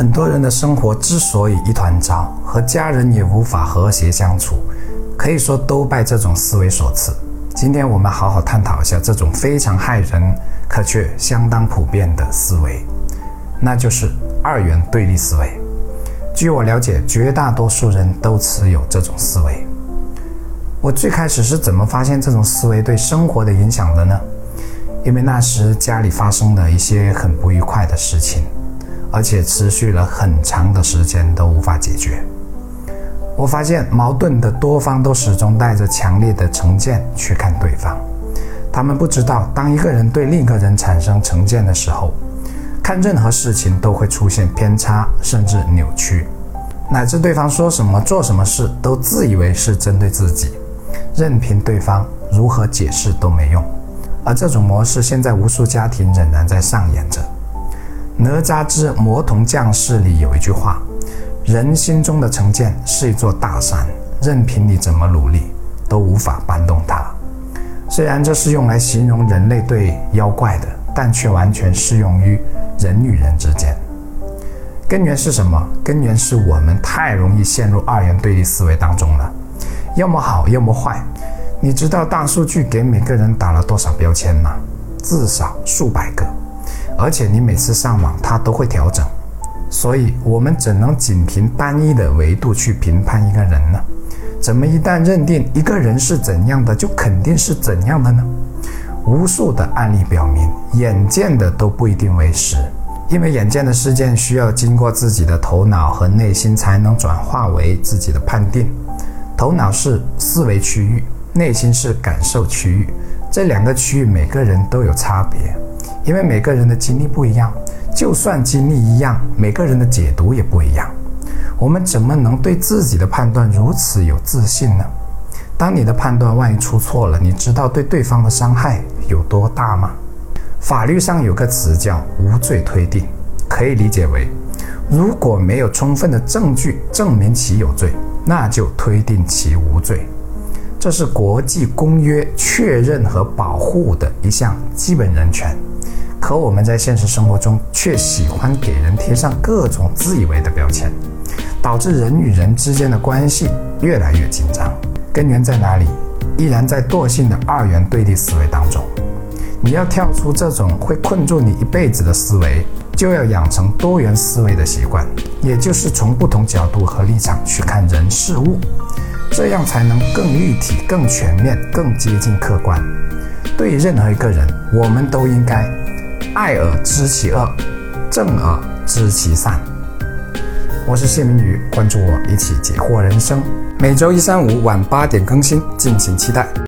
很多人的生活之所以一团糟，和家人也无法和谐相处，可以说都拜这种思维所赐。今天我们好好探讨一下这种非常害人，可却相当普遍的思维，那就是二元对立思维。据我了解，绝大多数人都持有这种思维。我最开始是怎么发现这种思维对生活的影响的呢？因为那时家里发生了一些很不愉快的事情，而且持续了很长的时间都无法解决。我发现矛盾的多方都始终带着强烈的成见去看对方，他们不知道，当一个人对另一个人产生成见的时候，看任何事情都会出现偏差，甚至扭曲，乃至对方说什么、做什么事都自以为是针对自己。任凭对方如何解释都没用，而这种模式现在无数家庭仍然在上演着。哪吒之魔童降世里有一句话：“人心中的成见是一座大山，任凭你怎么努力，都无法搬动它。”虽然这是用来形容人类对妖怪的，但却完全适用于人与人之间。根源是什么？根源是我们太容易陷入二元对立思维当中了。要么好，要么坏。你知道大数据给每个人打了多少标签吗？至少数百个。而且你每次上网，它都会调整。所以，我们怎能仅凭单一的维度去评判一个人呢？怎么一旦认定一个人是怎样的，就肯定是怎样的呢？无数的案例表明，眼见的都不一定为实，因为眼见的事件需要经过自己的头脑和内心才能转化为自己的判定。头脑是思维区域，内心是感受区域。这两个区域每个人都有差别，因为每个人的经历不一样。就算经历一样，每个人的解读也不一样。我们怎么能对自己的判断如此有自信呢？当你的判断万一出错了，你知道对对方的伤害有多大吗？法律上有个词叫无罪推定，可以理解为，如果没有充分的证据证明其有罪。那就推定其无罪，这是国际公约确认和保护的一项基本人权。可我们在现实生活中却喜欢给人贴上各种自以为的标签，导致人与人之间的关系越来越紧张。根源在哪里？依然在惰性的二元对立思维当中。你要跳出这种会困住你一辈子的思维。就要养成多元思维的习惯，也就是从不同角度和立场去看人事物，这样才能更立体、更全面、更接近客观。对任何一个人，我们都应该爱而知其恶，正而知其善。我是谢明宇，关注我，一起解惑人生。每周一、三、五晚八点更新，敬请期待。